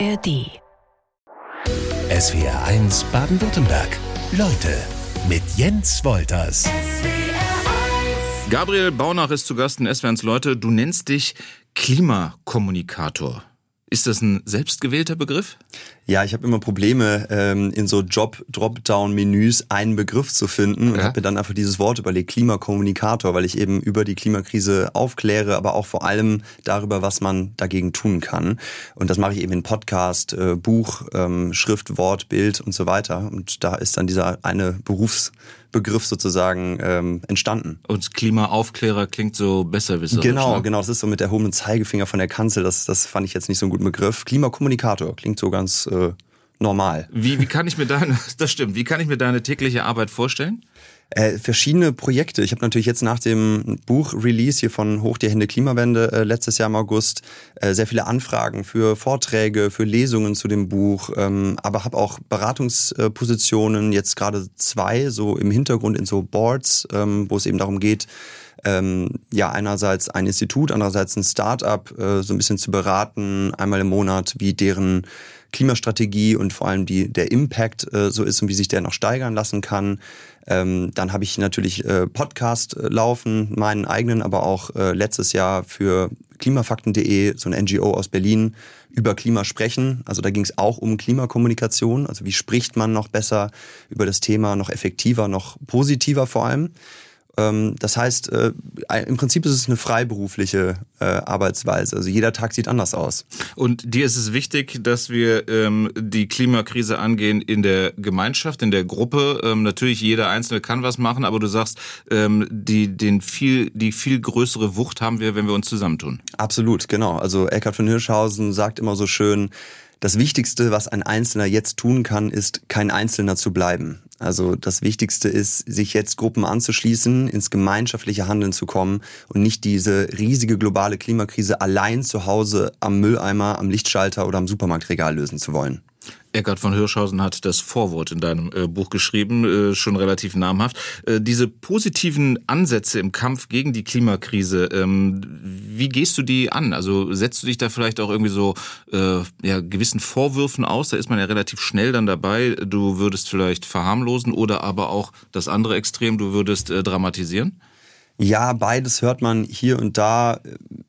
ARD. SWR 1 Baden-Württemberg. Leute mit Jens Wolters. Gabriel Baunach ist zu Gast in SWR 1 Leute. Du nennst dich Klimakommunikator. Ist das ein selbstgewählter Begriff? Ja, ich habe immer Probleme, ähm, in so Job-Dropdown-Menüs einen Begriff zu finden und ja. habe mir dann einfach dieses Wort überlegt, Klimakommunikator, weil ich eben über die Klimakrise aufkläre, aber auch vor allem darüber, was man dagegen tun kann. Und das mache ich eben in Podcast, äh, Buch, ähm, Schrift, Wort, Bild und so weiter. Und da ist dann dieser eine Berufs Begriff sozusagen ähm, entstanden. Und Klimaaufklärer klingt so besserwisserisch. Genau, ne? genau. Das ist so mit der erhobenen Zeigefinger von der Kanzel. Das, das fand ich jetzt nicht so einen guten Begriff. Klimakommunikator klingt so ganz äh, normal. Wie, wie kann ich mir deine, das stimmt, wie kann ich mir deine tägliche Arbeit vorstellen? Äh, verschiedene Projekte. Ich habe natürlich jetzt nach dem Buch-Release hier von Hoch die Hände Klimawende äh, letztes Jahr im August äh, sehr viele Anfragen für Vorträge, für Lesungen zu dem Buch, ähm, aber habe auch Beratungspositionen, jetzt gerade zwei, so im Hintergrund in so Boards, ähm, wo es eben darum geht, ähm, ja einerseits ein Institut, andererseits ein Start-up äh, so ein bisschen zu beraten, einmal im Monat, wie deren Klimastrategie und vor allem die, der Impact äh, so ist und wie sich der noch steigern lassen kann. Ähm, dann habe ich natürlich äh, Podcast äh, laufen, meinen eigenen, aber auch äh, letztes Jahr für klimafakten.de, so ein NGO aus Berlin, über Klima sprechen. Also da ging es auch um Klimakommunikation. Also wie spricht man noch besser über das Thema, noch effektiver, noch positiver vor allem. Ähm, das heißt, äh, im Prinzip ist es eine freiberufliche äh, Arbeitsweise. Also jeder Tag sieht anders aus. Und dir ist es wichtig, dass wir ähm, die Klimakrise angehen in der Gemeinschaft, in der Gruppe. Ähm, natürlich jeder Einzelne kann was machen, aber du sagst, die, den viel, die viel größere Wucht haben wir, wenn wir uns zusammentun. Absolut, genau. Also Eckhard von Hirschhausen sagt immer so schön, das Wichtigste, was ein Einzelner jetzt tun kann, ist, kein Einzelner zu bleiben. Also das Wichtigste ist, sich jetzt Gruppen anzuschließen, ins gemeinschaftliche Handeln zu kommen und nicht diese riesige globale Klimakrise allein zu Hause am Mülleimer, am Lichtschalter oder am Supermarktregal lösen zu wollen. Eckart von Hirschhausen hat das Vorwort in deinem äh, Buch geschrieben, äh, schon relativ namhaft. Äh, diese positiven Ansätze im Kampf gegen die Klimakrise, ähm, wie gehst du die an? Also setzt du dich da vielleicht auch irgendwie so äh, ja, gewissen Vorwürfen aus? Da ist man ja relativ schnell dann dabei. Du würdest vielleicht verharmlosen oder aber auch das andere Extrem, du würdest äh, dramatisieren? Ja, beides hört man hier und da.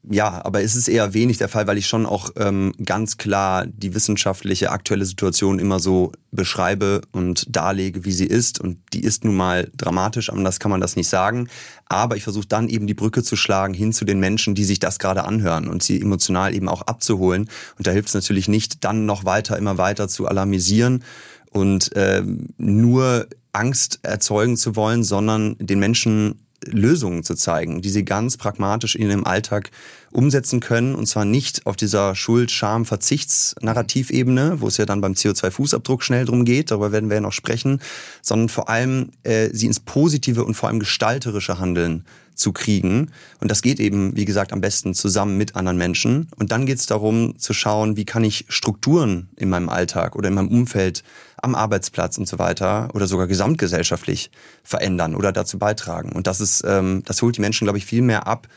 Ja, aber es ist eher wenig der Fall, weil ich schon auch ähm, ganz klar die wissenschaftliche aktuelle Situation immer so beschreibe und darlege, wie sie ist. Und die ist nun mal dramatisch, anders kann man das nicht sagen. Aber ich versuche dann eben die Brücke zu schlagen hin zu den Menschen, die sich das gerade anhören und sie emotional eben auch abzuholen. Und da hilft es natürlich nicht, dann noch weiter, immer weiter zu alarmisieren und äh, nur Angst erzeugen zu wollen, sondern den Menschen Lösungen zu zeigen, die sie ganz pragmatisch in ihrem Alltag umsetzen können. Und zwar nicht auf dieser Schuld, Scham, Verzichts-Narrativebene, wo es ja dann beim CO2-Fußabdruck schnell drum geht, darüber werden wir ja noch sprechen, sondern vor allem äh, sie ins positive und vor allem gestalterische Handeln zu kriegen. Und das geht eben, wie gesagt, am besten zusammen mit anderen Menschen. Und dann geht es darum zu schauen, wie kann ich Strukturen in meinem Alltag oder in meinem Umfeld am Arbeitsplatz und so weiter oder sogar gesamtgesellschaftlich verändern oder dazu beitragen. Und das ist, ähm, das holt die Menschen, glaube ich, viel mehr ab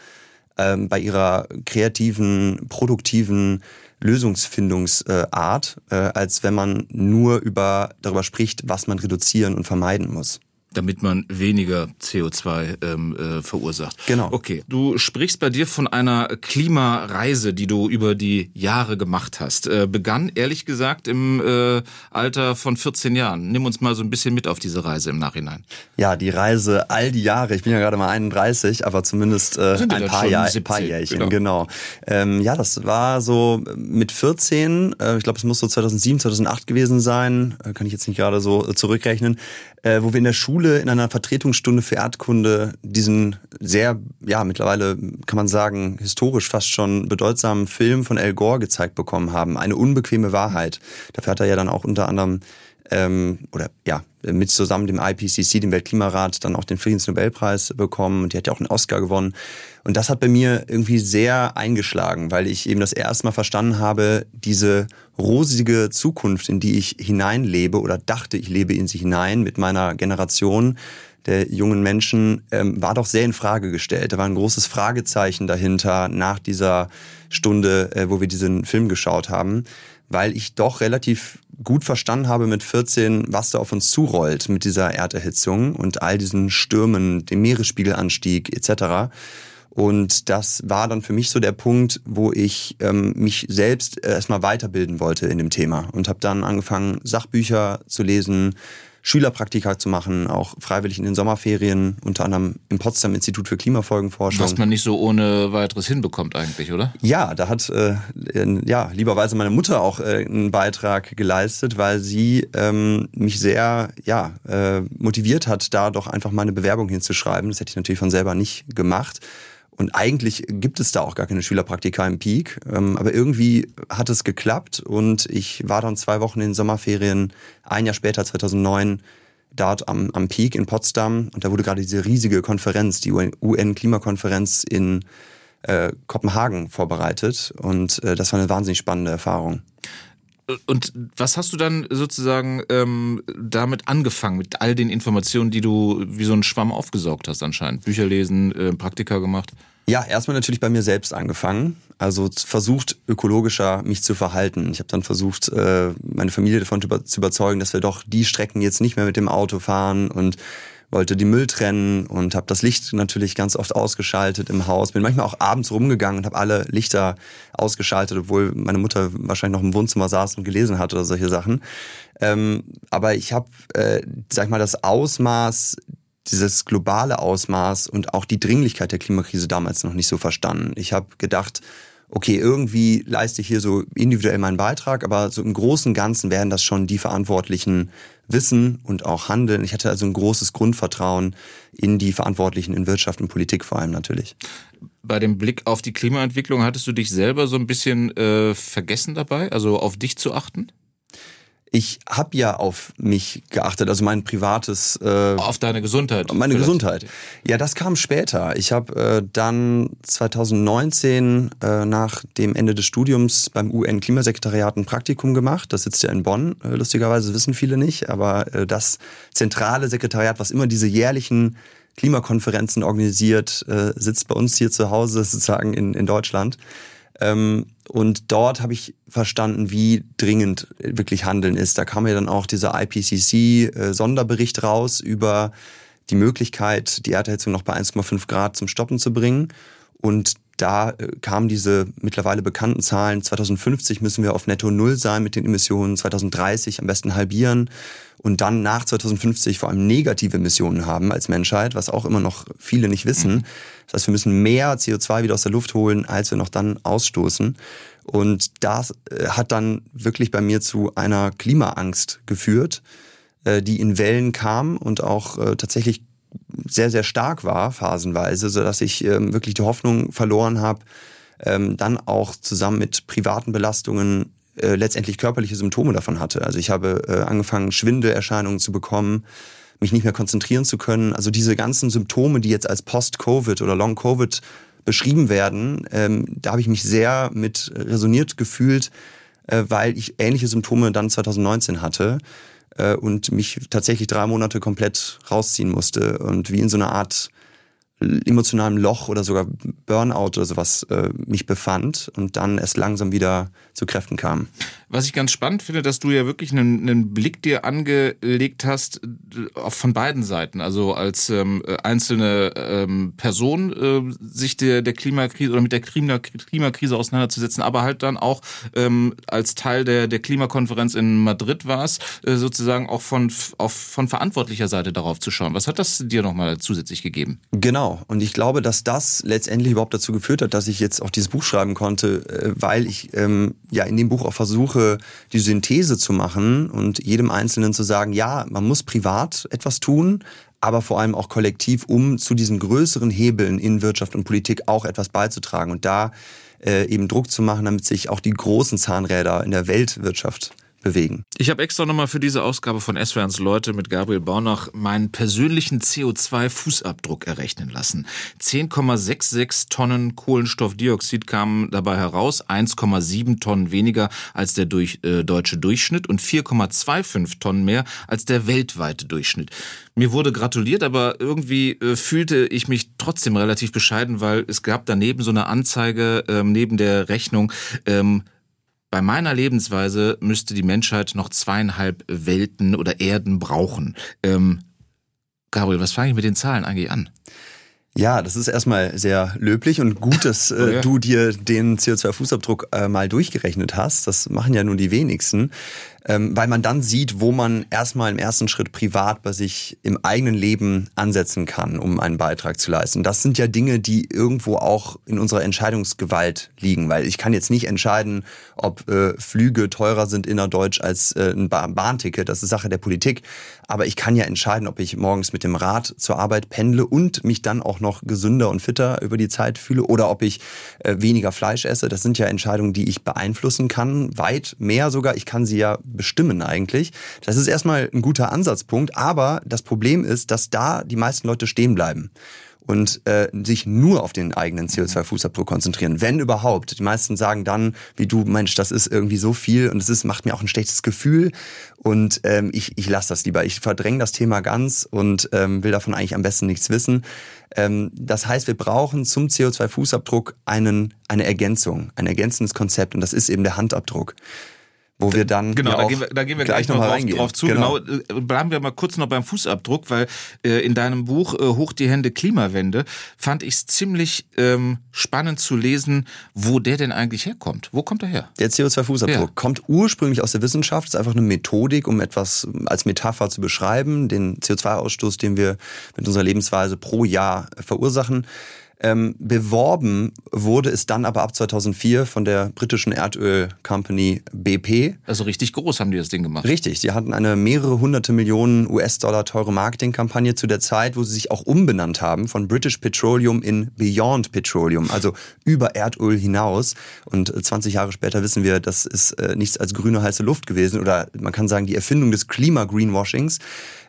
ähm, bei ihrer kreativen, produktiven Lösungsfindungsart, äh, als wenn man nur über darüber spricht, was man reduzieren und vermeiden muss damit man weniger CO2 ähm, äh, verursacht. Genau. Okay. Du sprichst bei dir von einer Klimareise, die du über die Jahre gemacht hast. Äh, begann ehrlich gesagt im äh, Alter von 14 Jahren. Nimm uns mal so ein bisschen mit auf diese Reise im Nachhinein. Ja, die Reise all die Jahre. Ich bin ja gerade mal 31, aber zumindest äh, ein paar, Jahr, ein paar Jährchen. Genau. genau. Ähm, ja, das war so mit 14. Äh, ich glaube, es muss so 2007, 2008 gewesen sein. Äh, kann ich jetzt nicht gerade so zurückrechnen äh, wo wir in der Schule in einer Vertretungsstunde für Erdkunde diesen sehr, ja, mittlerweile kann man sagen, historisch fast schon bedeutsamen Film von Al Gore gezeigt bekommen haben. Eine unbequeme Wahrheit. Dafür hat er ja dann auch unter anderem ähm, oder ja, mit zusammen dem IPCC, dem Weltklimarat, dann auch den Friedensnobelpreis bekommen und die hat ja auch einen Oscar gewonnen. Und das hat bei mir irgendwie sehr eingeschlagen, weil ich eben das erste Mal verstanden habe, diese rosige Zukunft, in die ich hineinlebe oder dachte, ich lebe in sie hinein mit meiner Generation der jungen Menschen, ähm, war doch sehr in Frage gestellt. Da war ein großes Fragezeichen dahinter nach dieser Stunde, äh, wo wir diesen Film geschaut haben weil ich doch relativ gut verstanden habe mit 14, was da auf uns zurollt mit dieser Erderhitzung und all diesen Stürmen, dem Meeresspiegelanstieg etc. Und das war dann für mich so der Punkt, wo ich ähm, mich selbst erstmal weiterbilden wollte in dem Thema und habe dann angefangen, Sachbücher zu lesen, Schülerpraktika zu machen, auch freiwillig in den Sommerferien, unter anderem im Potsdam Institut für Klimafolgenforschung. Was man nicht so ohne weiteres hinbekommt eigentlich, oder? Ja, da hat äh, ja lieberweise meine Mutter auch äh, einen Beitrag geleistet, weil sie ähm, mich sehr ja äh, motiviert hat, da doch einfach mal eine Bewerbung hinzuschreiben. Das hätte ich natürlich von selber nicht gemacht. Und eigentlich gibt es da auch gar keine Schülerpraktika im Peak. Ähm, aber irgendwie hat es geklappt und ich war dann zwei Wochen in den Sommerferien, ein Jahr später, 2009, dort am, am Peak in Potsdam. Und da wurde gerade diese riesige Konferenz, die UN-Klimakonferenz in äh, Kopenhagen vorbereitet. Und äh, das war eine wahnsinnig spannende Erfahrung. Und was hast du dann sozusagen ähm, damit angefangen, mit all den Informationen, die du wie so ein Schwamm aufgesaugt hast anscheinend? Bücher lesen, äh, Praktika gemacht? Ja, erstmal natürlich bei mir selbst angefangen. Also versucht, ökologischer mich zu verhalten. Ich habe dann versucht, äh, meine Familie davon zu überzeugen, dass wir doch die Strecken jetzt nicht mehr mit dem Auto fahren und wollte die Müll trennen und habe das Licht natürlich ganz oft ausgeschaltet im Haus. Bin manchmal auch abends rumgegangen und habe alle Lichter ausgeschaltet, obwohl meine Mutter wahrscheinlich noch im Wohnzimmer saß und gelesen hat oder solche Sachen. Ähm, aber ich habe, äh, sag ich mal, das Ausmaß dieses globale Ausmaß und auch die Dringlichkeit der Klimakrise damals noch nicht so verstanden. Ich habe gedacht, okay, irgendwie leiste ich hier so individuell meinen Beitrag, aber so im Großen und Ganzen werden das schon die Verantwortlichen wissen und auch handeln. Ich hatte also ein großes Grundvertrauen in die Verantwortlichen in Wirtschaft und Politik vor allem natürlich. Bei dem Blick auf die Klimaentwicklung hattest du dich selber so ein bisschen äh, vergessen dabei, also auf dich zu achten? Ich habe ja auf mich geachtet, also mein privates. Äh, auf deine Gesundheit. Meine vielleicht. Gesundheit. Ja, das kam später. Ich habe äh, dann 2019 äh, nach dem Ende des Studiums beim UN-Klimasekretariat ein Praktikum gemacht. Das sitzt ja in Bonn. Äh, lustigerweise wissen viele nicht, aber äh, das zentrale Sekretariat, was immer diese jährlichen Klimakonferenzen organisiert, äh, sitzt bei uns hier zu Hause sozusagen in, in Deutschland. Ähm, und dort habe ich verstanden, wie dringend wirklich Handeln ist. Da kam ja dann auch dieser IPCC-Sonderbericht äh, raus über die Möglichkeit, die Erderhitzung noch bei 1,5 Grad zum Stoppen zu bringen. Und da äh, kamen diese mittlerweile bekannten Zahlen. 2050 müssen wir auf Netto Null sein mit den Emissionen, 2030 am besten halbieren und dann nach 2050 vor allem negative Emissionen haben als Menschheit, was auch immer noch viele nicht wissen. Mhm. Das heißt, wir müssen mehr CO2 wieder aus der Luft holen, als wir noch dann ausstoßen. Und das äh, hat dann wirklich bei mir zu einer Klimaangst geführt, äh, die in Wellen kam und auch tatsächlich sehr, sehr stark war, phasenweise, so dass ich ähm, wirklich die Hoffnung verloren habe, ähm, dann auch zusammen mit privaten Belastungen äh, letztendlich körperliche Symptome davon hatte. Also ich habe äh, angefangen, Schwindelerscheinungen zu bekommen, mich nicht mehr konzentrieren zu können. Also diese ganzen Symptome, die jetzt als Post-Covid oder Long-Covid beschrieben werden, ähm, da habe ich mich sehr mit resoniert gefühlt, äh, weil ich ähnliche Symptome dann 2019 hatte und mich tatsächlich drei Monate komplett rausziehen musste und wie in so einer Art emotionalem Loch oder sogar Burnout oder sowas äh, mich befand und dann erst langsam wieder zu Kräften kam. Was ich ganz spannend finde, dass du ja wirklich einen, einen Blick dir angelegt hast, auch von beiden Seiten. Also als ähm, einzelne ähm, Person äh, sich der, der Klimakrise oder mit der Klimakrise auseinanderzusetzen, aber halt dann auch ähm, als Teil der, der Klimakonferenz in Madrid war es, äh, sozusagen auch von, auf, von verantwortlicher Seite darauf zu schauen. Was hat das dir nochmal zusätzlich gegeben? Genau. Und ich glaube, dass das letztendlich überhaupt dazu geführt hat, dass ich jetzt auch dieses Buch schreiben konnte, äh, weil ich ähm, ja in dem Buch auch versuche, versuche, die Synthese zu machen und jedem Einzelnen zu sagen, ja, man muss privat etwas tun, aber vor allem auch kollektiv, um zu diesen größeren Hebeln in Wirtschaft und Politik auch etwas beizutragen und da äh, eben Druck zu machen, damit sich auch die großen Zahnräder in der Weltwirtschaft bewegen. Ich habe extra nochmal für diese Ausgabe von SWRs Leute mit Gabriel Baunach meinen persönlichen CO2-Fußabdruck errechnen lassen. 10,66 Tonnen Kohlenstoffdioxid kamen dabei heraus, 1,7 Tonnen weniger als der durch, äh, deutsche Durchschnitt und 4,25 Tonnen mehr als der weltweite Durchschnitt. Mir wurde gratuliert, aber irgendwie äh, fühlte ich mich trotzdem relativ bescheiden, weil es gab daneben so eine Anzeige ähm, neben der Rechnung, ähm, bei meiner Lebensweise müsste die Menschheit noch zweieinhalb Welten oder Erden brauchen. Ähm, Gabriel, was fange ich mit den Zahlen eigentlich an? Ja, das ist erstmal sehr löblich und gut, dass äh, oh ja. du dir den CO2-Fußabdruck äh, mal durchgerechnet hast. Das machen ja nur die wenigsten ähm, weil man dann sieht, wo man erstmal im ersten Schritt privat bei sich im eigenen Leben ansetzen kann, um einen Beitrag zu leisten. Das sind ja Dinge, die irgendwo auch in unserer Entscheidungsgewalt liegen, weil ich kann jetzt nicht entscheiden, ob äh, Flüge teurer sind innerdeutsch als äh, ein Bahnticket. Das ist Sache der Politik. Aber ich kann ja entscheiden, ob ich morgens mit dem Rad zur Arbeit pendle und mich dann auch noch gesünder und fitter über die Zeit fühle oder ob ich äh, weniger Fleisch esse. Das sind ja Entscheidungen, die ich beeinflussen kann, weit mehr sogar. Ich kann sie ja bestimmen eigentlich. Das ist erstmal ein guter Ansatzpunkt, aber das Problem ist, dass da die meisten Leute stehen bleiben und äh, sich nur auf den eigenen CO2-Fußabdruck konzentrieren, wenn überhaupt. Die meisten sagen dann, wie du, Mensch, das ist irgendwie so viel und es ist, macht mir auch ein schlechtes Gefühl und ähm, ich, ich lasse das lieber. Ich verdränge das Thema ganz und ähm, will davon eigentlich am besten nichts wissen. Ähm, das heißt, wir brauchen zum CO2-Fußabdruck einen, eine Ergänzung, ein ergänzendes Konzept und das ist eben der Handabdruck wo wir dann genau, da gehen wir, da gehen wir gleich, gleich noch, mal drauf, drauf zu. Genau. genau. Äh, bleiben wir mal kurz noch beim Fußabdruck, weil äh, in deinem Buch äh, Hoch die Hände Klimawende fand ich es ziemlich ähm, spannend zu lesen, wo der denn eigentlich herkommt. Wo kommt er her? Der CO2-Fußabdruck ja. kommt ursprünglich aus der Wissenschaft. ist einfach eine Methodik, um etwas als Metapher zu beschreiben, den CO2-Ausstoß, den wir mit unserer Lebensweise pro Jahr verursachen. Ähm, beworben wurde es dann aber ab 2004 von der britischen Erdöl-Company BP. Also richtig groß haben die das Ding gemacht. Richtig, die hatten eine mehrere hunderte Millionen US-Dollar teure Marketingkampagne zu der Zeit, wo sie sich auch umbenannt haben von British Petroleum in Beyond Petroleum, also über Erdöl hinaus. Und 20 Jahre später wissen wir, das ist äh, nichts als grüne heiße Luft gewesen oder man kann sagen die Erfindung des Klima-Greenwashings.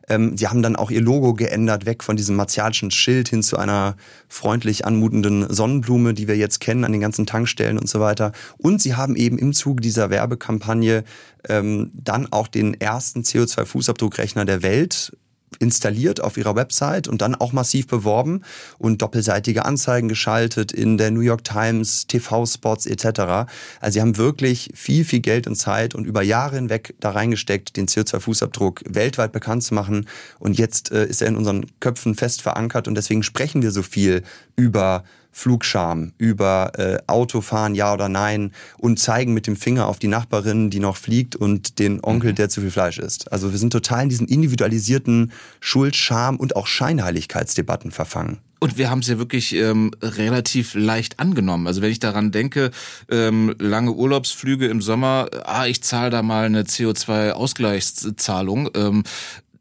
Ähm, sie haben dann auch ihr Logo geändert, weg von diesem martialischen Schild hin zu einer freundlich anmutenden Sonnenblume, die wir jetzt kennen an den ganzen Tankstellen und so weiter. Und sie haben eben im Zuge dieser Werbekampagne ähm, dann auch den ersten CO2-Fußabdruckrechner der Welt installiert auf ihrer Website und dann auch massiv beworben und doppelseitige Anzeigen geschaltet in der New York Times, TV-Spots etc. Also sie haben wirklich viel, viel Geld und Zeit und über Jahre hinweg da reingesteckt, den CO2-Fußabdruck weltweit bekannt zu machen. Und jetzt äh, ist er in unseren Köpfen fest verankert und deswegen sprechen wir so viel über Flugscham, über äh, Autofahren, ja oder nein und zeigen mit dem Finger auf die Nachbarin, die noch fliegt und den Onkel, mhm. der zu viel Fleisch isst. Also wir sind total in diesen individualisierten Schuld, Scham und auch Scheinheiligkeitsdebatten verfangen. Und wir haben es ja wirklich ähm, relativ leicht angenommen. Also wenn ich daran denke, ähm, lange Urlaubsflüge im Sommer, ah, ich zahle da mal eine CO2-Ausgleichszahlung. Ähm,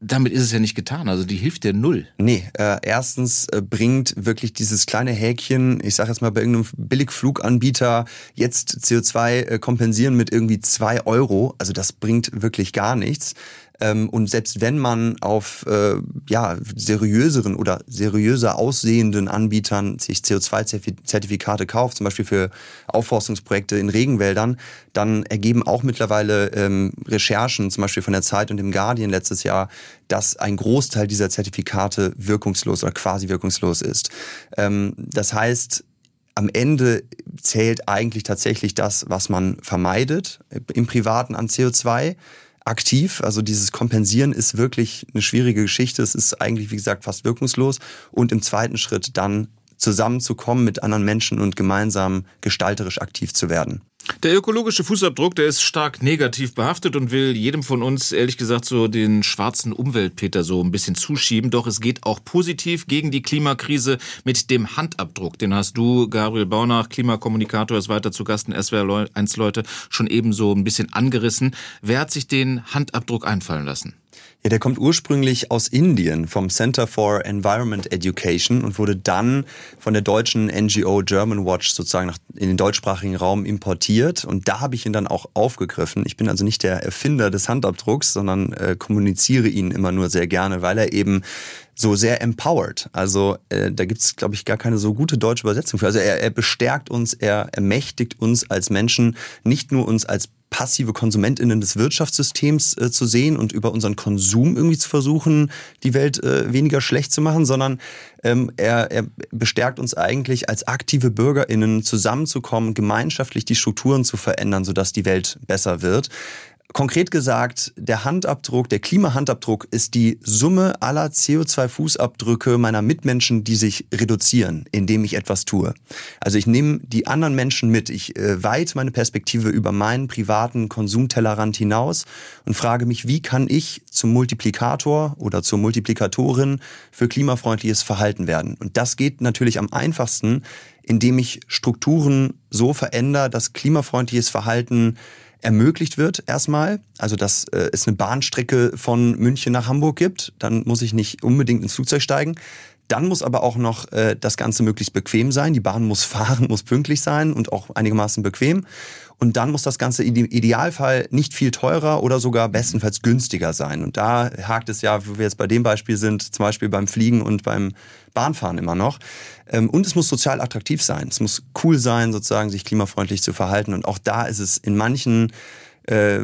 damit ist es ja nicht getan. Also die hilft ja null. Nee, äh, erstens äh, bringt wirklich dieses kleine Häkchen, ich sage jetzt mal bei irgendeinem Billigfluganbieter, jetzt CO2 äh, kompensieren mit irgendwie zwei Euro. Also das bringt wirklich gar nichts. Ähm, und selbst wenn man auf äh, ja, seriöseren oder seriöser aussehenden Anbietern sich CO2-Zertifikate kauft, zum Beispiel für Aufforstungsprojekte in Regenwäldern, dann ergeben auch mittlerweile ähm, Recherchen, zum Beispiel von der Zeit und dem Guardian letztes Jahr, dass ein Großteil dieser Zertifikate wirkungslos oder quasi wirkungslos ist. Ähm, das heißt, am Ende zählt eigentlich tatsächlich das, was man vermeidet im Privaten an CO2 aktiv. Also dieses Kompensieren ist wirklich eine schwierige Geschichte. Es ist eigentlich, wie gesagt, fast wirkungslos. Und im zweiten Schritt dann zusammenzukommen mit anderen Menschen und gemeinsam gestalterisch aktiv zu werden. Der ökologische Fußabdruck, der ist stark negativ behaftet und will jedem von uns, ehrlich gesagt, so den schwarzen Umweltpeter so ein bisschen zuschieben. Doch es geht auch positiv gegen die Klimakrise mit dem Handabdruck. Den hast du, Gabriel Baunach, Klimakommunikator, ist weiter zu Gast in SWR 1 Leute, schon eben so ein bisschen angerissen. Wer hat sich den Handabdruck einfallen lassen? Ja, der kommt ursprünglich aus Indien vom Center for Environment Education und wurde dann von der deutschen NGO German Watch sozusagen in den deutschsprachigen Raum importiert. Und da habe ich ihn dann auch aufgegriffen. Ich bin also nicht der Erfinder des Handabdrucks, sondern äh, kommuniziere ihn immer nur sehr gerne, weil er eben so sehr empowered. Also äh, da gibt's, glaube ich, gar keine so gute deutsche Übersetzung für. Also er, er bestärkt uns, er ermächtigt uns als Menschen, nicht nur uns als passive KonsumentInnen des Wirtschaftssystems äh, zu sehen und über unseren Konsum irgendwie zu versuchen, die Welt äh, weniger schlecht zu machen, sondern ähm, er, er bestärkt uns eigentlich als aktive BürgerInnen zusammenzukommen, gemeinschaftlich die Strukturen zu verändern, sodass die Welt besser wird. Konkret gesagt, der Handabdruck, der Klimahandabdruck ist die Summe aller CO2-Fußabdrücke meiner Mitmenschen, die sich reduzieren, indem ich etwas tue. Also ich nehme die anderen Menschen mit, ich äh, weite meine Perspektive über meinen privaten Konsumtellerrand hinaus und frage mich, wie kann ich zum Multiplikator oder zur Multiplikatorin für klimafreundliches Verhalten werden? Und das geht natürlich am einfachsten, indem ich Strukturen so verändere, dass klimafreundliches Verhalten ermöglicht wird erstmal. Also dass äh, es eine Bahnstrecke von München nach Hamburg gibt, dann muss ich nicht unbedingt ins Flugzeug steigen. Dann muss aber auch noch äh, das Ganze möglichst bequem sein. Die Bahn muss fahren, muss pünktlich sein und auch einigermaßen bequem. Und dann muss das Ganze im Idealfall nicht viel teurer oder sogar bestenfalls günstiger sein. Und da hakt es ja, wo wir jetzt bei dem Beispiel sind, zum Beispiel beim Fliegen und beim Bahnfahren immer noch. Ähm, und es muss sozial attraktiv sein. Es muss cool sein, sozusagen sich klimafreundlich zu verhalten. Und auch da ist es in manchen äh,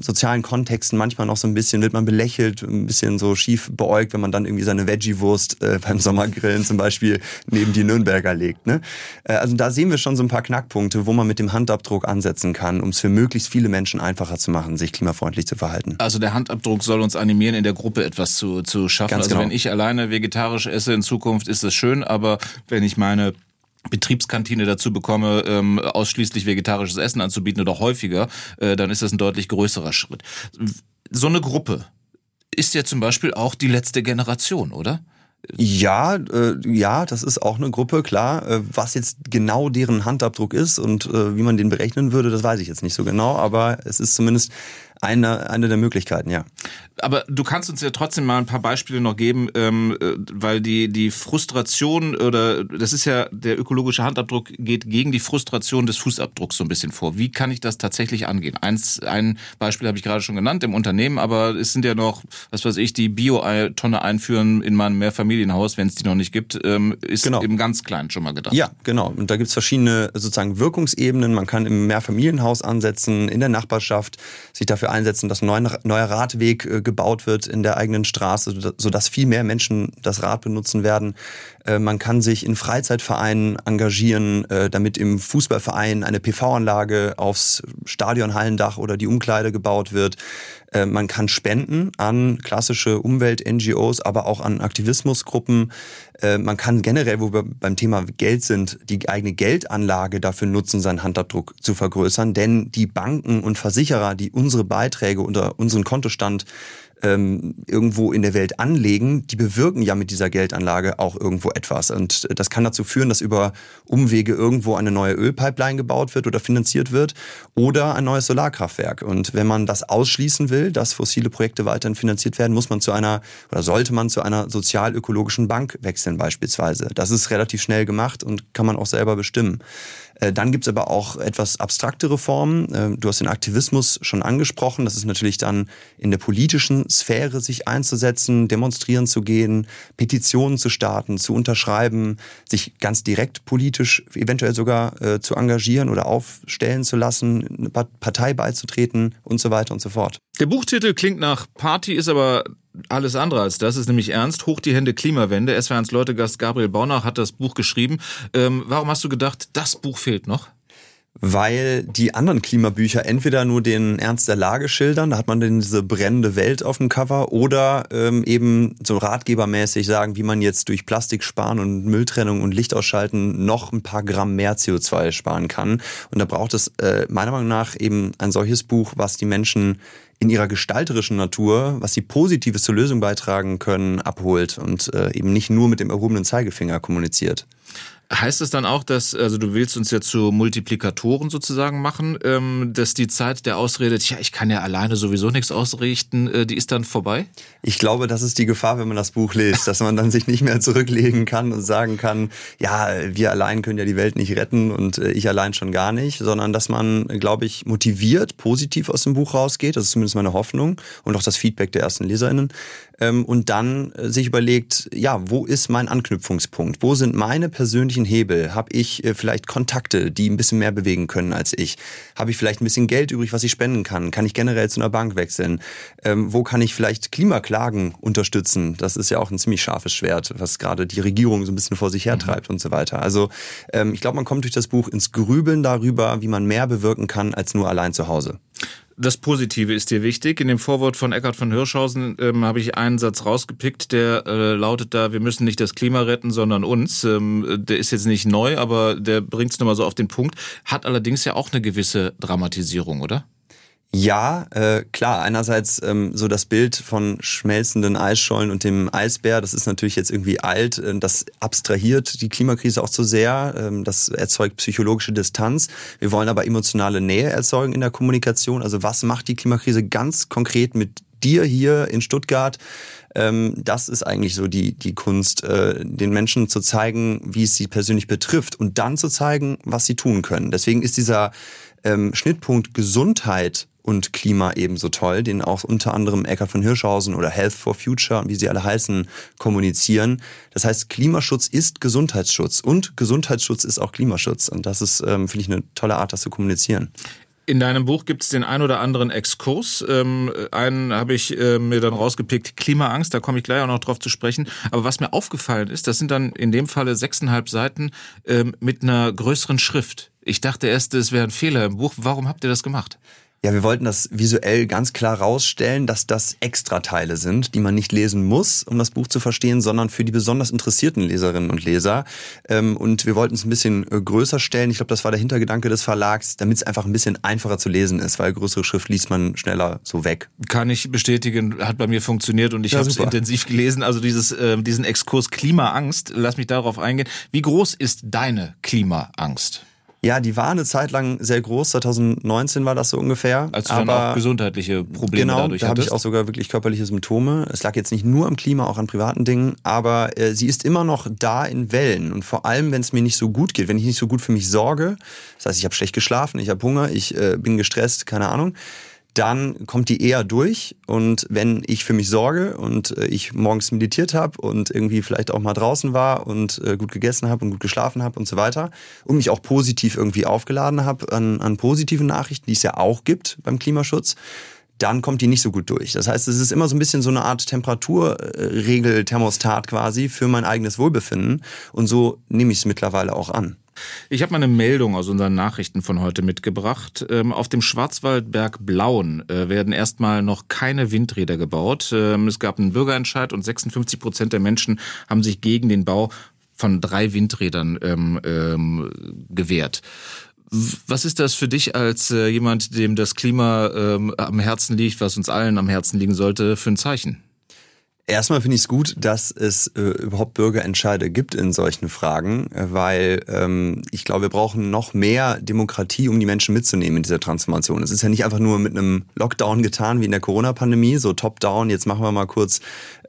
sozialen Kontexten manchmal noch so ein bisschen, wird man belächelt, ein bisschen so schief beäugt, wenn man dann irgendwie seine Veggie-Wurst äh, beim Sommergrillen zum Beispiel neben die Nürnberger legt. Ne? Äh, also da sehen wir schon so ein paar Knackpunkte, wo man mit dem Handabdruck ansetzen kann, um es für möglichst viele Menschen einfacher zu machen, sich klimafreundlich zu verhalten. Also der Handabdruck soll uns animieren, in der Gruppe etwas zu, zu schaffen. Ganz also genau. wenn ich alleine vegetarisch esse in Zukunft, ist das schön, aber wenn ich meine Betriebskantine dazu bekomme, ähm, ausschließlich vegetarisches Essen anzubieten oder häufiger, äh, dann ist das ein deutlich größerer Schritt. So eine Gruppe ist ja zum Beispiel auch die letzte Generation, oder? Ja, äh, ja, das ist auch eine Gruppe, klar. Äh, was jetzt genau deren Handabdruck ist und äh, wie man den berechnen würde, das weiß ich jetzt nicht so genau, aber es ist zumindest eine, eine der Möglichkeiten, ja. Aber du kannst uns ja trotzdem mal ein paar Beispiele noch geben, ähm, äh, weil die, die Frustration oder das ist ja, der ökologische Handabdruck geht gegen die Frustration des Fußabdrucks so ein bisschen vor. Wie kann ich das tatsächlich angehen? Eins, ein Beispiel habe ich gerade schon genannt im Unternehmen, aber es sind ja noch, was weiß ich, die Bio-Tonne einführen in meinem Mehrfamilienhaus, wenn es die noch nicht gibt, ähm, ist genau. im ganz Kleinen schon mal gedacht. Ja, genau. Und da gibt es verschiedene sozusagen Wirkungsebenen. Man kann im Mehrfamilienhaus ansetzen, in der Nachbarschaft, sich dafür einsetzen, dass ein neuer, Radweg äh, gebaut wird in der eigenen Straße, sodass viel mehr Menschen das Rad benutzen werden. Äh, man kann sich in Freizeitvereinen engagieren, äh, damit im Fußballverein eine PV-Anlage aufs Stadionhallendach oder die Umkleide gebaut wird. Äh, man kann spenden an klassische Umwelt-NGOs, aber auch an Aktivismusgruppen. Man kann generell, wo wir beim Thema Geld sind, die eigene Geldanlage dafür nutzen, seinen Handabdruck zu vergrößern. Denn die Banken und Versicherer, die unsere Beiträge unter unseren Kontostand ähm, irgendwo in der Welt anlegen, die bewirken ja mit dieser Geldanlage auch irgendwo etwas. Und das kann dazu führen, dass über Umwege irgendwo eine neue Ölpipeline gebaut wird oder finanziert wird oder ein neues Solarkraftwerk. Und wenn man das ausschließen will, dass fossile Projekte weiterhin finanziert werden, muss man zu einer oder sollte man zu einer sozial-ökologischen Bank wechseln beispielsweise. Das ist relativ schnell gemacht und kann man auch selber bestimmen. Äh, dann gibt's aber auch etwas abstraktere Formen. Äh, du hast den Aktivismus schon angesprochen. Das ist natürlich dann in der politischen Sphäre sich einzusetzen, demonstrieren zu gehen, Petitionen zu starten, zu unterschreiben, sich ganz direkt politisch eventuell sogar äh, zu engagieren oder aufstellen zu lassen, eine Partei beizutreten und so weiter und so fort. Der Buchtitel klingt nach Party, ist aber alles andere als das, ist nämlich ernst. Hoch die Hände Klimawende. Es war 1 Leute-Gast Gabriel Baunach hat das Buch geschrieben. Ähm, warum hast du gedacht, das Buch fehlt noch? weil die anderen Klimabücher entweder nur den Ernst der Lage schildern, da hat man dann diese brennende Welt auf dem Cover, oder ähm, eben so ratgebermäßig sagen, wie man jetzt durch Plastik sparen und Mülltrennung und Licht ausschalten noch ein paar Gramm mehr CO2 sparen kann. Und da braucht es äh, meiner Meinung nach eben ein solches Buch, was die Menschen in ihrer gestalterischen Natur, was sie Positives zur Lösung beitragen können, abholt und äh, eben nicht nur mit dem erhobenen Zeigefinger kommuniziert. Heißt es dann auch, dass, also du willst uns ja zu Multiplikatoren sozusagen machen, ähm, dass die Zeit der Ausrede, tja, ich kann ja alleine sowieso nichts ausrichten, äh, die ist dann vorbei? Ich glaube, das ist die Gefahr, wenn man das Buch liest, dass man dann sich nicht mehr zurücklegen kann und sagen kann, ja, wir allein können ja die Welt nicht retten und äh, ich allein schon gar nicht, sondern dass man, glaube ich, motiviert, positiv aus dem Buch rausgeht, das ist zumindest meine Hoffnung und auch das Feedback der ersten LeserInnen, ähm, und dann äh, sich überlegt, ja, wo ist mein Anknüpfungspunkt? Wo sind meine persönlichen ich einen Hebel? Habe ich äh, vielleicht Kontakte, die ein bisschen mehr bewegen können als ich? Habe ich vielleicht ein bisschen Geld übrig, was ich spenden kann? Kann ich generell zu einer Bank wechseln? Ähm, wo kann ich vielleicht Klimaklagen unterstützen? Das ist ja auch ein ziemlich scharfes Schwert, was gerade die Regierung so ein bisschen vor sich hertreibt mhm. und so weiter. Also ähm, ich glaube, man kommt durch das Buch ins Grübeln darüber, wie man mehr bewirken kann als nur allein zu Hause. Das Positive ist dir wichtig. In dem Vorwort von Eckhard von Hirschhausen ähm, habe ich einen Satz rausgepickt, der äh, lautet da, wir müssen nicht das Klima retten, sondern uns. Ähm, der ist jetzt nicht neu, aber der bringt es nochmal so auf den Punkt. Hat allerdings ja auch eine gewisse Dramatisierung, oder? Ja, äh, klar. Einerseits ähm, so das Bild von schmelzenden Eisschollen und dem Eisbär, das ist natürlich jetzt irgendwie alt. Äh, das abstrahiert die Klimakrise auch zu sehr. Ähm, das erzeugt psychologische Distanz. Wir wollen aber emotionale Nähe erzeugen in der Kommunikation. Also was macht die Klimakrise ganz konkret mit dir hier in Stuttgart? Ähm, das ist eigentlich so die, die Kunst, äh, den Menschen zu zeigen, wie es sie persönlich betrifft und dann zu zeigen, was sie tun können. Deswegen ist dieser ähm, Schnittpunkt Gesundheit und Klima ebenso toll, den auch unter anderem Eckhard von Hirschhausen oder Health for Future und wie sie alle heißen, kommunizieren. Das heißt, Klimaschutz ist Gesundheitsschutz und Gesundheitsschutz ist auch Klimaschutz. Und das ist, ähm, finde ich, eine tolle Art, das zu kommunizieren. In deinem Buch gibt es den ein oder anderen Exkurs. Ähm, einen habe ich äh, mir dann rausgepickt, Klimaangst, da komme ich gleich auch noch drauf zu sprechen. Aber was mir aufgefallen ist, das sind dann in dem Falle sechseinhalb Seiten ähm, mit einer größeren Schrift. Ich dachte erst, es wäre ein Fehler im Buch. Warum habt ihr das gemacht? Ja, wir wollten das visuell ganz klar rausstellen, dass das Extrateile sind, die man nicht lesen muss, um das Buch zu verstehen, sondern für die besonders interessierten Leserinnen und Leser. Ähm, und wir wollten es ein bisschen äh, größer stellen. Ich glaube, das war der Hintergedanke des Verlags, damit es einfach ein bisschen einfacher zu lesen ist, weil größere Schrift liest man schneller so weg. Kann ich bestätigen, hat bei mir funktioniert und ich ja, habe es intensiv gelesen. Also dieses, äh, diesen Exkurs Klimaangst, lass mich darauf eingehen. Wie groß ist deine Klimaangst? Ja, die war eine Zeit lang sehr groß. 2019 war das so ungefähr. Als du aber dann auch gesundheitliche Probleme genau, dadurch da habe ich auch sogar wirklich körperliche Symptome. Es lag jetzt nicht nur am Klima, auch an privaten Dingen, aber äh, sie ist immer noch da in Wellen. Und vor allem, wenn es mir nicht so gut geht, wenn ich nicht so gut für mich sorge, das heißt, ich habe schlecht geschlafen, ich habe Hunger, ich äh, bin gestresst, keine Ahnung, dann kommt die eher durch. Und wenn ich für mich sorge und äh, ich morgens meditiert habe und irgendwie vielleicht auch mal draußen war und äh, gut gegessen habe und gut geschlafen habe und so weiter und mich auch positiv irgendwie aufgeladen habe an, an positiven Nachrichten, die es ja auch gibt beim Klimaschutz, dann kommt die nicht so gut durch. Das heißt, es ist immer so ein bisschen so eine Art Temperaturregel, Thermostat quasi für mein eigenes Wohlbefinden. Und so nehme ich es mittlerweile auch an. Ich habe mal eine Meldung aus unseren Nachrichten von heute mitgebracht. Ähm, auf dem Schwarzwaldberg Blauen äh, werden erstmal noch keine Windräder gebaut. Ähm, es gab einen Bürgerentscheid und 56 Prozent der Menschen haben sich gegen den Bau von drei Windrädern ähm, ähm, gewehrt. Was ist das für dich als äh, jemand, dem das Klima ähm, am Herzen liegt, was uns allen am Herzen liegen sollte, für ein Zeichen? Erstmal finde ich es gut, dass es äh, überhaupt Bürgerentscheide gibt in solchen Fragen, äh, weil ähm, ich glaube, wir brauchen noch mehr Demokratie, um die Menschen mitzunehmen in dieser Transformation. Es ist ja nicht einfach nur mit einem Lockdown getan wie in der Corona-Pandemie, so top-down, jetzt machen wir mal kurz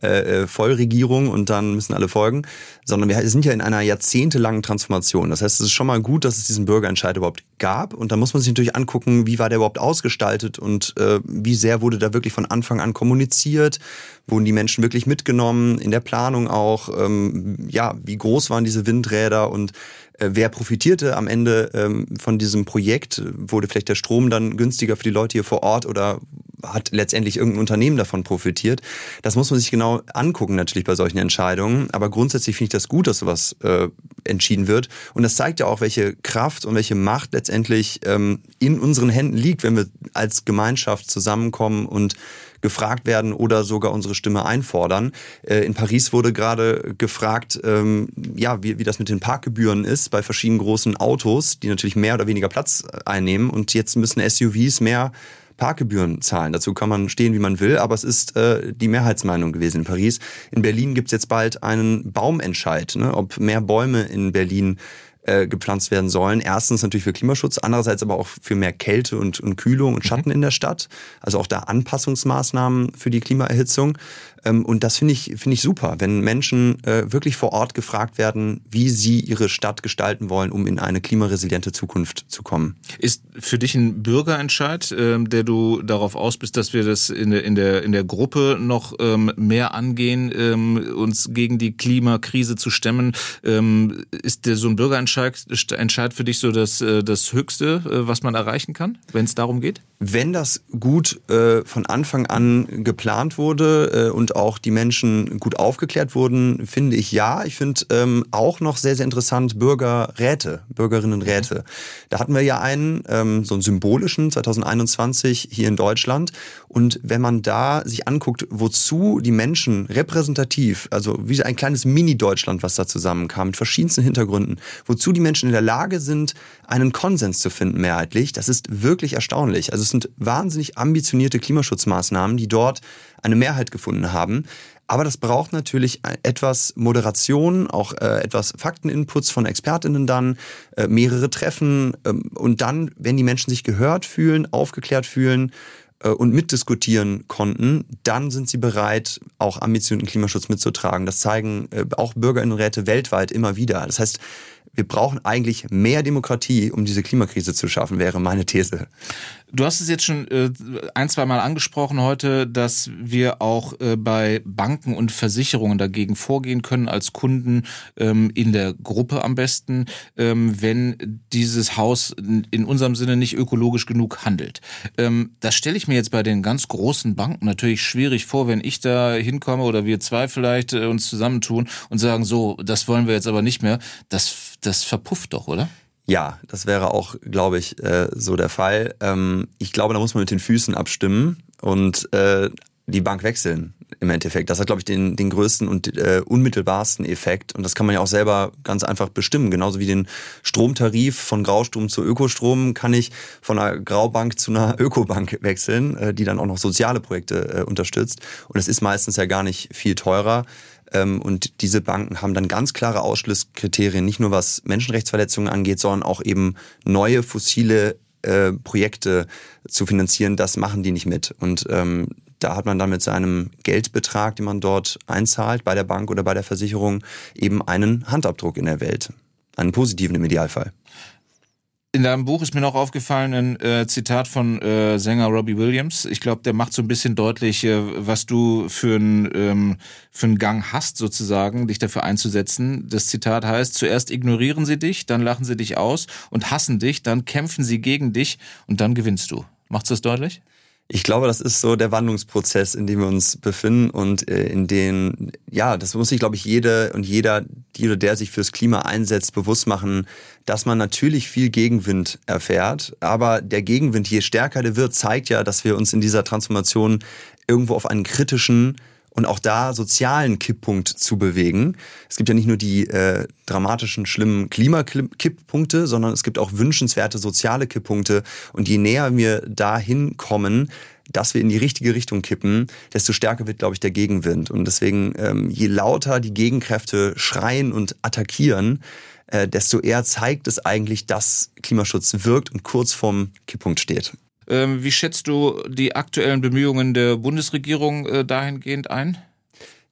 äh, äh, Vollregierung und dann müssen alle folgen, sondern wir sind ja in einer jahrzehntelangen Transformation. Das heißt, es ist schon mal gut, dass es diesen Bürgerentscheid überhaupt gab. Und da muss man sich natürlich angucken, wie war der überhaupt ausgestaltet und äh, wie sehr wurde da wirklich von Anfang an kommuniziert, wurden die Menschen wirklich mitgenommen? In der Planung auch, ähm, ja, wie groß waren diese Windräder? Und wer profitierte am Ende ähm, von diesem Projekt? Wurde vielleicht der Strom dann günstiger für die Leute hier vor Ort oder hat letztendlich irgendein Unternehmen davon profitiert? Das muss man sich genau angucken natürlich bei solchen Entscheidungen. Aber grundsätzlich finde ich das gut, dass sowas äh, entschieden wird. Und das zeigt ja auch, welche Kraft und welche Macht letztendlich ähm, in unseren Händen liegt, wenn wir als Gemeinschaft zusammenkommen und gefragt werden oder sogar unsere Stimme einfordern. Äh, in Paris wurde gerade gefragt, ähm, ja, wie, wie das mit den Parkgebühren ist bei verschiedenen großen Autos, die natürlich mehr oder weniger Platz einnehmen. Und jetzt müssen SUVs mehr Parkgebühren zahlen. Dazu kann man stehen, wie man will, aber es ist äh, die Mehrheitsmeinung gewesen in Paris. In Berlin gibt es jetzt bald einen Baumentscheid, ne, ob mehr Bäume in Berlin äh, gepflanzt werden sollen. Erstens natürlich für Klimaschutz, andererseits aber auch für mehr Kälte und, und Kühlung und Schatten mhm. in der Stadt. Also auch da Anpassungsmaßnahmen für die Klimaerhitzung. Ähm, und das finde ich, finde ich super, wenn Menschen äh, wirklich vor Ort gefragt werden, wie sie ihre Stadt gestalten wollen, um in eine klimaresiliente Zukunft zu kommen. Ist für dich ein Bürgerentscheid, ähm, der du darauf aus bist, dass wir das in der, in der, in der Gruppe noch ähm, mehr angehen, uns gegen die Klimakrise zu stemmen? ist der, so ein Bürgerentscheid Entscheid für dich so das, äh, das Höchste, äh, was man erreichen kann, wenn es darum geht? Wenn das gut äh, von Anfang an geplant wurde äh, und auch die Menschen gut aufgeklärt wurden, finde ich ja. Ich finde ähm, auch noch sehr, sehr interessant Bürgerräte, Bürgerinnenräte. Da hatten wir ja einen, ähm, so einen symbolischen 2021 hier in Deutschland. Und wenn man da sich anguckt, wozu die Menschen repräsentativ, also wie ein kleines Mini-Deutschland, was da zusammenkam, mit verschiedensten Hintergründen, wozu die Menschen in der Lage sind, einen Konsens zu finden mehrheitlich, das ist wirklich erstaunlich. Also es sind wahnsinnig ambitionierte Klimaschutzmaßnahmen, die dort eine Mehrheit gefunden haben. Aber das braucht natürlich etwas Moderation, auch äh, etwas Fakteninputs von Expertinnen dann, äh, mehrere Treffen ähm, und dann, wenn die Menschen sich gehört fühlen, aufgeklärt fühlen äh, und mitdiskutieren konnten, dann sind sie bereit, auch ambitionierten Klimaschutz mitzutragen. Das zeigen äh, auch Bürgerinnenräte weltweit immer wieder. Das heißt, wir brauchen eigentlich mehr Demokratie, um diese Klimakrise zu schaffen, wäre meine These. Du hast es jetzt schon äh, ein, zwei Mal angesprochen heute, dass wir auch äh, bei Banken und Versicherungen dagegen vorgehen können als Kunden ähm, in der Gruppe am besten, ähm, wenn dieses Haus in unserem Sinne nicht ökologisch genug handelt. Ähm, das stelle ich mir jetzt bei den ganz großen Banken natürlich schwierig vor, wenn ich da hinkomme oder wir zwei vielleicht äh, uns zusammentun und sagen, so, das wollen wir jetzt aber nicht mehr. Das, das verpufft doch, oder? Ja, das wäre auch, glaube ich, äh, so der Fall. Ähm, ich glaube, da muss man mit den Füßen abstimmen und äh, die Bank wechseln im Endeffekt. Das hat, glaube ich, den, den größten und äh, unmittelbarsten Effekt. Und das kann man ja auch selber ganz einfach bestimmen. Genauso wie den Stromtarif von Graustrom zu Ökostrom kann ich von einer Graubank zu einer Ökobank wechseln, äh, die dann auch noch soziale Projekte äh, unterstützt. Und es ist meistens ja gar nicht viel teurer. Ähm, und diese Banken haben dann ganz klare Ausschlusskriterien, nicht nur was Menschenrechtsverletzungen angeht, sondern auch eben neue fossile äh, Projekte zu finanzieren. Das machen die nicht mit. Und ähm, da hat man dann mit seinem Geldbetrag, den man dort einzahlt, bei der Bank oder bei der Versicherung, eben einen Handabdruck in der Welt. Einen positiven im Idealfall. In deinem Buch ist mir noch aufgefallen ein äh, Zitat von äh, Sänger Robbie Williams. Ich glaube, der macht so ein bisschen deutlich, äh, was du für einen ähm, für einen Gang hast, sozusagen, dich dafür einzusetzen. Das Zitat heißt: Zuerst ignorieren sie dich, dann lachen sie dich aus und hassen dich, dann kämpfen sie gegen dich und dann gewinnst du. Macht's das deutlich? Ich glaube, das ist so der Wandlungsprozess, in dem wir uns befinden und äh, in den, ja, das muss sich, glaube ich, jede und jeder, die oder der sich fürs Klima einsetzt, bewusst machen, dass man natürlich viel Gegenwind erfährt. Aber der Gegenwind, je stärker der wird, zeigt ja, dass wir uns in dieser Transformation irgendwo auf einen kritischen und auch da sozialen Kipppunkt zu bewegen. Es gibt ja nicht nur die äh, dramatischen, schlimmen Klimakipppunkte, sondern es gibt auch wünschenswerte soziale Kipppunkte. Und je näher wir dahin kommen, dass wir in die richtige Richtung kippen, desto stärker wird, glaube ich, der Gegenwind. Und deswegen, ähm, je lauter die Gegenkräfte schreien und attackieren, äh, desto eher zeigt es eigentlich, dass Klimaschutz wirkt und kurz vorm Kipppunkt steht. Ähm, wie schätzt du die aktuellen Bemühungen der Bundesregierung äh, dahingehend ein?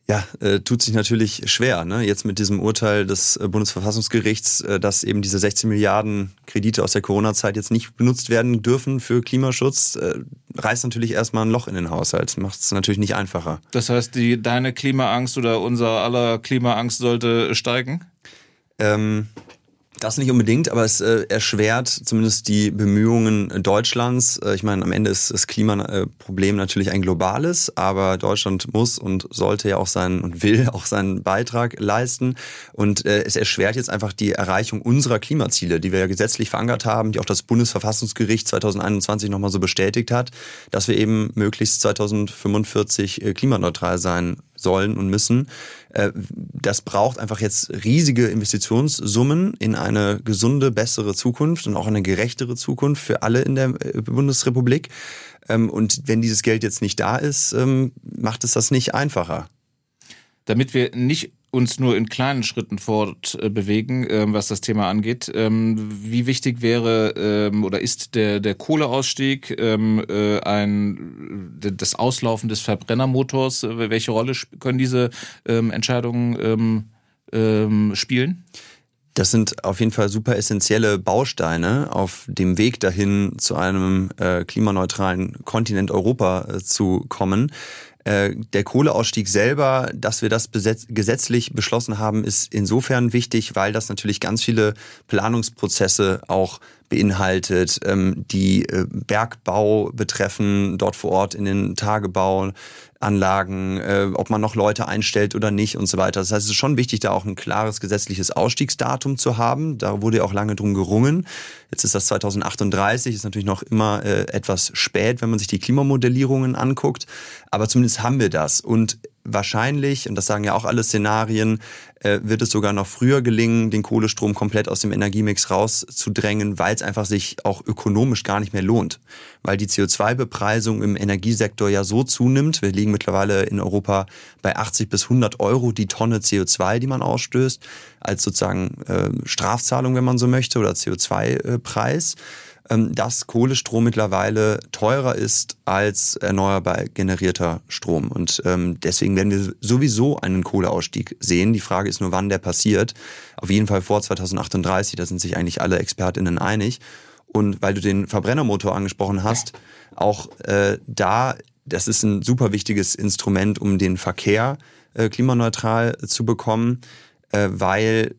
Ja, äh, tut sich natürlich schwer. Ne? Jetzt mit diesem Urteil des äh, Bundesverfassungsgerichts, äh, dass eben diese 16 Milliarden Kredite aus der Corona-Zeit jetzt nicht benutzt werden dürfen für Klimaschutz, äh, reißt natürlich erstmal ein Loch in den Haushalt. Macht es natürlich nicht einfacher. Das heißt, die, deine Klimaangst oder unser aller Klimaangst sollte steigen? Ähm, das nicht unbedingt, aber es äh, erschwert zumindest die Bemühungen Deutschlands. Äh, ich meine, am Ende ist das Klimaproblem natürlich ein globales, aber Deutschland muss und sollte ja auch sein und will auch seinen Beitrag leisten. Und äh, es erschwert jetzt einfach die Erreichung unserer Klimaziele, die wir ja gesetzlich verankert haben, die auch das Bundesverfassungsgericht 2021 nochmal so bestätigt hat, dass wir eben möglichst 2045 äh, klimaneutral sein sollen und müssen. Äh, das braucht einfach jetzt riesige Investitionssummen in eine gesunde, bessere Zukunft und auch eine gerechtere Zukunft für alle in der äh, Bundesrepublik. Ähm, und wenn dieses Geld jetzt nicht da ist, ähm, macht es das nicht einfacher. Damit wir nicht uns nur in kleinen Schritten fortbewegen, ähm, was das Thema angeht. Ähm, wie wichtig wäre ähm, oder ist der, der Kohleausstieg, äh, ein, das Auslaufen des Verbrennermotors? Welche Rolle können diese Entscheidungen spielen? Das sind auf jeden Fall super essentielle Bausteine auf dem Weg dahin, zu einem äh, klimaneutralen Kontinent Europa äh, zu kommen. Äh, der Kohleausstieg selber, dass wir das gesetzlich beschlossen haben, ist insofern wichtig, weil das natürlich ganz viele Planungsprozesse auch beinhaltet, ähm, die äh, Bergbau betreffen, dort vor Ort in den Tagebauanlagen, äh, ob man noch Leute einstellt oder nicht und so weiter. Das heißt, es ist schon wichtig, da auch ein klares gesetzliches Ausstiegsdatum zu haben. Da wurde ja auch lange drum gerungen. Jetzt ist das 2038, ist natürlich noch immer äh, etwas spät, wenn man sich die Klimamodellierungen anguckt. Aber zumindest haben wir das. Und wahrscheinlich, und das sagen ja auch alle Szenarien, äh, wird es sogar noch früher gelingen, den Kohlestrom komplett aus dem Energiemix rauszudrängen, weil es einfach sich auch ökonomisch gar nicht mehr lohnt. Weil die CO2-Bepreisung im Energiesektor ja so zunimmt. Wir liegen mittlerweile in Europa bei 80 bis 100 Euro die Tonne CO2, die man ausstößt, als sozusagen äh, Strafzahlung, wenn man so möchte, oder CO2-Preis. Äh, dass Kohlestrom mittlerweile teurer ist als erneuerbar generierter Strom. Und ähm, deswegen werden wir sowieso einen Kohleausstieg sehen. Die Frage ist nur, wann der passiert. Auf jeden Fall vor 2038, da sind sich eigentlich alle ExpertInnen einig. Und weil du den Verbrennermotor angesprochen hast, auch äh, da, das ist ein super wichtiges Instrument, um den Verkehr äh, klimaneutral zu bekommen, äh, weil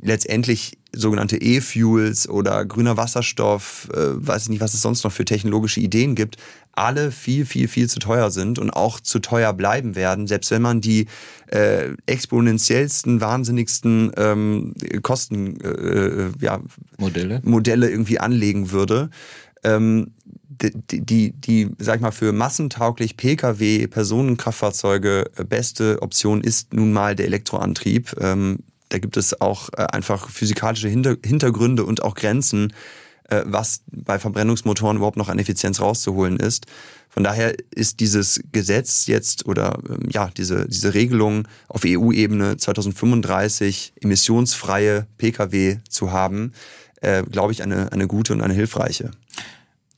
letztendlich sogenannte E-Fuels oder grüner Wasserstoff, äh, weiß ich nicht, was es sonst noch für technologische Ideen gibt, alle viel, viel, viel zu teuer sind und auch zu teuer bleiben werden, selbst wenn man die äh, exponentiellsten, wahnsinnigsten ähm, Kosten äh, ja, Modelle. Modelle irgendwie anlegen würde. Ähm, die, die, die, sag ich mal, für massentauglich Pkw, Personenkraftfahrzeuge äh, beste Option ist nun mal der Elektroantrieb. Ähm, da gibt es auch äh, einfach physikalische Hintergründe und auch Grenzen, äh, was bei Verbrennungsmotoren überhaupt noch an Effizienz rauszuholen ist. Von daher ist dieses Gesetz jetzt oder ähm, ja, diese, diese Regelung auf EU-Ebene 2035 emissionsfreie Pkw zu haben, äh, glaube ich, eine, eine gute und eine hilfreiche.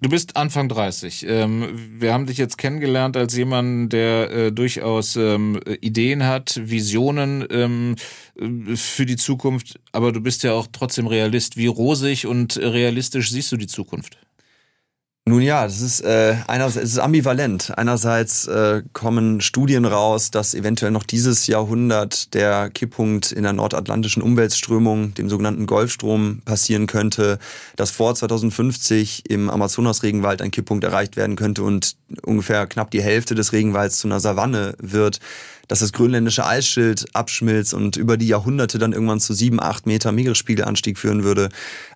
Du bist Anfang 30. Ähm, wir haben dich jetzt kennengelernt als jemand, der äh, durchaus ähm, Ideen hat, Visionen ähm, äh, für die Zukunft, aber du bist ja auch trotzdem Realist. Wie rosig und realistisch siehst du die Zukunft? Nun ja, das ist äh, einerseits es ist ambivalent. Einerseits äh, kommen Studien raus, dass eventuell noch dieses Jahrhundert der Kipppunkt in der nordatlantischen Umweltströmung, dem sogenannten Golfstrom, passieren könnte, dass vor 2050 im Amazonas-Regenwald ein Kipppunkt erreicht werden könnte und ungefähr knapp die Hälfte des Regenwalds zu einer Savanne wird dass das grönländische Eisschild abschmilzt und über die Jahrhunderte dann irgendwann zu sieben, acht Meter Meeresspiegelanstieg führen würde.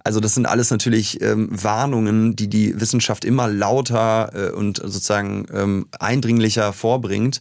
Also das sind alles natürlich ähm, Warnungen, die die Wissenschaft immer lauter äh, und sozusagen ähm, eindringlicher vorbringt.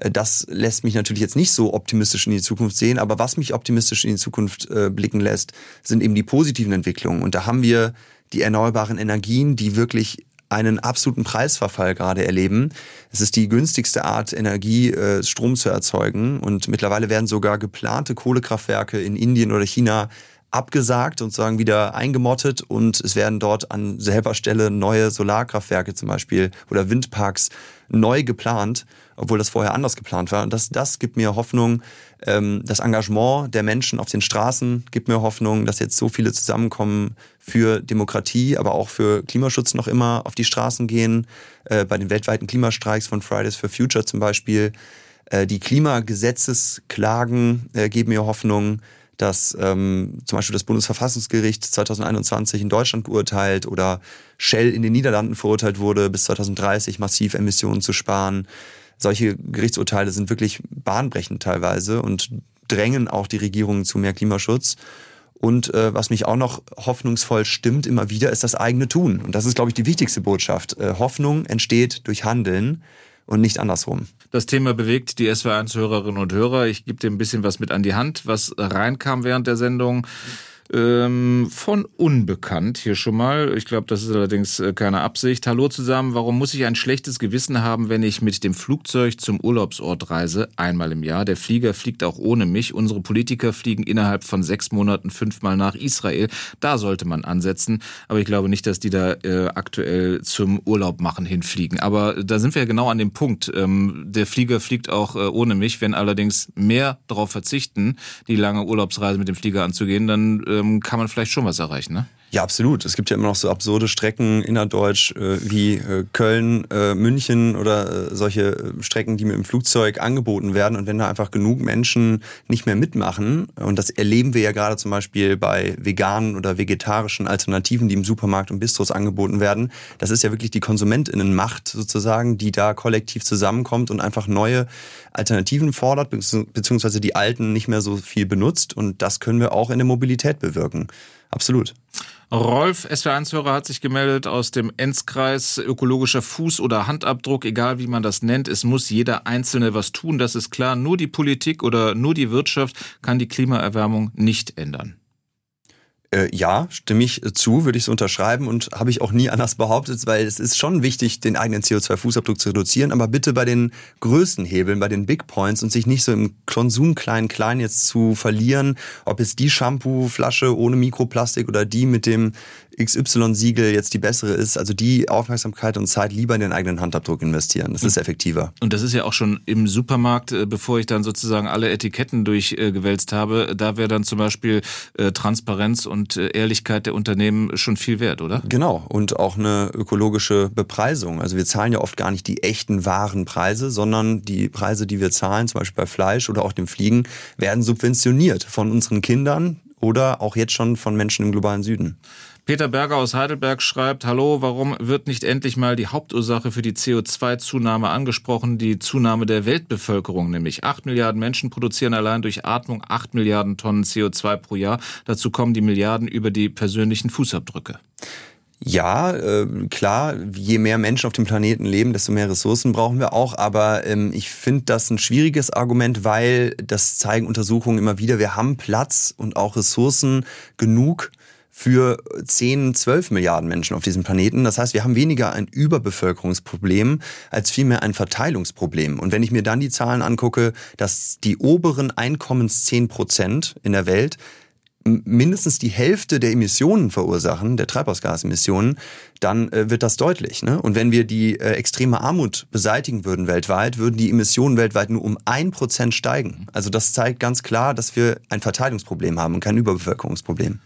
Äh, das lässt mich natürlich jetzt nicht so optimistisch in die Zukunft sehen, aber was mich optimistisch in die Zukunft äh, blicken lässt, sind eben die positiven Entwicklungen. Und da haben wir die erneuerbaren Energien, die wirklich einen absoluten Preisverfall gerade erleben. Es ist die günstigste Art, Energie, äh, Strom zu erzeugen. Und mittlerweile werden sogar geplante Kohlekraftwerke in Indien oder China abgesagt und sagen wieder eingemottet und es werden dort an selber Stelle neue Solarkraftwerke zum Beispiel oder Windparks neu geplant, obwohl das vorher anders geplant war. Und das, das gibt mir Hoffnung. Ähm, das Engagement der Menschen auf den Straßen gibt mir Hoffnung, dass jetzt so viele zusammenkommen für Demokratie, aber auch für Klimaschutz noch immer auf die Straßen gehen. Äh, bei den weltweiten Klimastreiks von Fridays for Future zum Beispiel. Äh, die Klimagesetzesklagen äh, geben mir Hoffnung dass ähm, zum Beispiel das Bundesverfassungsgericht 2021 in Deutschland geurteilt oder Shell in den Niederlanden verurteilt wurde, bis 2030 massiv Emissionen zu sparen. Solche Gerichtsurteile sind wirklich bahnbrechend teilweise und drängen auch die Regierungen zu mehr Klimaschutz. Und äh, was mich auch noch hoffnungsvoll stimmt immer wieder, ist das eigene Tun. Und das ist, glaube ich, die wichtigste Botschaft. Äh, Hoffnung entsteht durch Handeln und nicht andersrum. Das Thema bewegt die SW1-Hörerinnen und Hörer. Ich gebe dir ein bisschen was mit an die Hand, was reinkam während der Sendung. Ähm, von Unbekannt hier schon mal. Ich glaube, das ist allerdings äh, keine Absicht. Hallo zusammen. Warum muss ich ein schlechtes Gewissen haben, wenn ich mit dem Flugzeug zum Urlaubsort reise? Einmal im Jahr. Der Flieger fliegt auch ohne mich. Unsere Politiker fliegen innerhalb von sechs Monaten fünfmal nach Israel. Da sollte man ansetzen. Aber ich glaube nicht, dass die da äh, aktuell zum Urlaub machen hinfliegen. Aber da sind wir ja genau an dem Punkt. Ähm, der Flieger fliegt auch äh, ohne mich. Wenn allerdings mehr darauf verzichten, die lange Urlaubsreise mit dem Flieger anzugehen, dann äh, ähm, kann man vielleicht schon was erreichen, ne? Ja, absolut. Es gibt ja immer noch so absurde Strecken innerdeutsch äh, wie äh, Köln, äh, München oder äh, solche äh, Strecken, die mit dem Flugzeug angeboten werden. Und wenn da einfach genug Menschen nicht mehr mitmachen, und das erleben wir ja gerade zum Beispiel bei veganen oder vegetarischen Alternativen, die im Supermarkt und Bistros angeboten werden, das ist ja wirklich die KonsumentInnenmacht sozusagen, die da kollektiv zusammenkommt und einfach neue Alternativen fordert, beziehungsweise die alten nicht mehr so viel benutzt. Und das können wir auch in der Mobilität bewirken. Absolut. Rolf, SW1-Hörer, hat sich gemeldet aus dem Enzkreis. Ökologischer Fuß- oder Handabdruck, egal wie man das nennt. Es muss jeder Einzelne was tun, das ist klar. Nur die Politik oder nur die Wirtschaft kann die Klimaerwärmung nicht ändern. Äh, ja, stimme ich zu, würde ich so unterschreiben und habe ich auch nie anders behauptet, weil es ist schon wichtig, den eigenen CO2-Fußabdruck zu reduzieren, aber bitte bei den größten Hebeln, bei den Big Points und sich nicht so im Konsum klein klein jetzt zu verlieren, ob es die Shampoo-Flasche ohne Mikroplastik oder die mit dem XY-Siegel jetzt die bessere ist. Also die Aufmerksamkeit und Zeit lieber in den eigenen Handabdruck investieren. Das ist effektiver. Und das ist ja auch schon im Supermarkt, äh, bevor ich dann sozusagen alle Etiketten durchgewälzt habe, da wäre dann zum Beispiel äh, Transparenz und äh, Ehrlichkeit der Unternehmen schon viel wert, oder? Genau. Und auch eine ökologische Bepreisung. Also wir zahlen ja oft gar nicht die echten wahren Preise, sondern die Preise, die wir zahlen, zum Beispiel bei Fleisch oder auch dem Fliegen, werden subventioniert von unseren Kindern oder auch jetzt schon von Menschen im globalen Süden. Peter Berger aus Heidelberg schreibt, Hallo, warum wird nicht endlich mal die Hauptursache für die CO2-Zunahme angesprochen, die Zunahme der Weltbevölkerung, nämlich 8 Milliarden Menschen produzieren allein durch Atmung 8 Milliarden Tonnen CO2 pro Jahr. Dazu kommen die Milliarden über die persönlichen Fußabdrücke. Ja, äh, klar, je mehr Menschen auf dem Planeten leben, desto mehr Ressourcen brauchen wir auch. Aber ähm, ich finde das ein schwieriges Argument, weil das zeigen Untersuchungen immer wieder, wir haben Platz und auch Ressourcen genug für 10, 12 Milliarden Menschen auf diesem Planeten. Das heißt, wir haben weniger ein Überbevölkerungsproblem als vielmehr ein Verteilungsproblem. Und wenn ich mir dann die Zahlen angucke, dass die oberen Einkommens 10 Prozent in der Welt mindestens die Hälfte der Emissionen verursachen, der Treibhausgasemissionen, dann äh, wird das deutlich. Ne? Und wenn wir die äh, extreme Armut beseitigen würden weltweit, würden die Emissionen weltweit nur um ein Prozent steigen. Also das zeigt ganz klar, dass wir ein Verteilungsproblem haben und kein Überbevölkerungsproblem.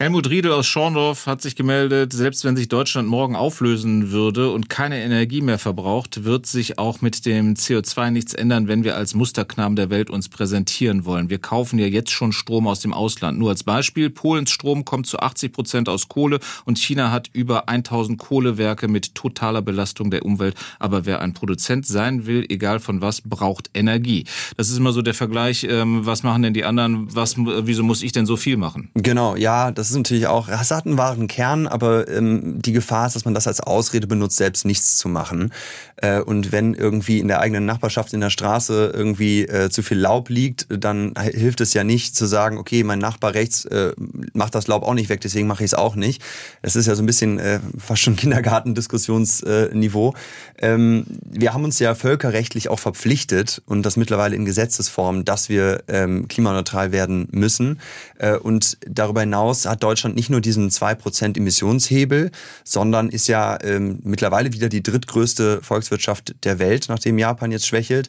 Helmut Riedel aus Schorndorf hat sich gemeldet, selbst wenn sich Deutschland morgen auflösen würde und keine Energie mehr verbraucht, wird sich auch mit dem CO2 nichts ändern, wenn wir als Musterknaben der Welt uns präsentieren wollen. Wir kaufen ja jetzt schon Strom aus dem Ausland. Nur als Beispiel, Polens Strom kommt zu 80 Prozent aus Kohle und China hat über 1000 Kohlewerke mit totaler Belastung der Umwelt. Aber wer ein Produzent sein will, egal von was, braucht Energie. Das ist immer so der Vergleich, ähm, was machen denn die anderen, was, wieso muss ich denn so viel machen? Genau, ja, das das ist natürlich auch, es hat einen wahren Kern, aber ähm, die Gefahr ist, dass man das als Ausrede benutzt, selbst nichts zu machen. Äh, und wenn irgendwie in der eigenen Nachbarschaft in der Straße irgendwie äh, zu viel Laub liegt, dann hilft es ja nicht zu sagen, okay, mein Nachbar rechts äh, macht das Laub auch nicht weg, deswegen mache ich es auch nicht. Das ist ja so ein bisschen äh, fast schon Kindergartendiskussionsniveau. Ähm, wir haben uns ja völkerrechtlich auch verpflichtet und das mittlerweile in Gesetzesform, dass wir ähm, klimaneutral werden müssen. Äh, und darüber hinaus hat hat Deutschland nicht nur diesen 2% Emissionshebel, sondern ist ja ähm, mittlerweile wieder die drittgrößte Volkswirtschaft der Welt, nachdem Japan jetzt schwächelt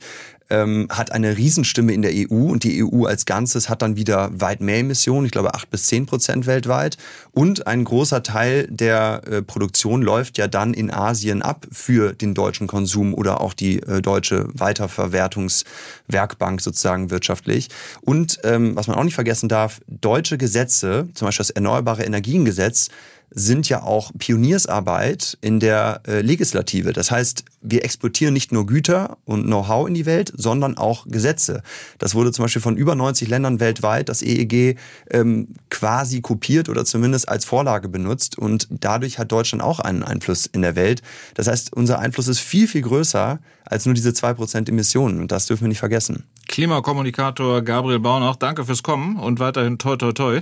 ähm, hat eine Riesenstimme in der EU und die EU als Ganzes hat dann wieder weit mehr Emissionen, ich glaube acht bis zehn Prozent weltweit. Und ein großer Teil der äh, Produktion läuft ja dann in Asien ab für den deutschen Konsum oder auch die äh, deutsche Weiterverwertungswerkbank sozusagen wirtschaftlich. Und ähm, was man auch nicht vergessen darf, deutsche Gesetze, zum Beispiel das Erneuerbare Energiengesetz, sind ja auch Pioniersarbeit in der äh, Legislative. Das heißt, wir exportieren nicht nur Güter und Know-how in die Welt, sondern auch Gesetze. Das wurde zum Beispiel von über 90 Ländern weltweit, das EEG, ähm, quasi kopiert oder zumindest als Vorlage benutzt. Und dadurch hat Deutschland auch einen Einfluss in der Welt. Das heißt, unser Einfluss ist viel, viel größer als nur diese zwei Prozent Emissionen. Und das dürfen wir nicht vergessen. Klimakommunikator Gabriel Baunach, danke fürs Kommen und weiterhin toi toi toi.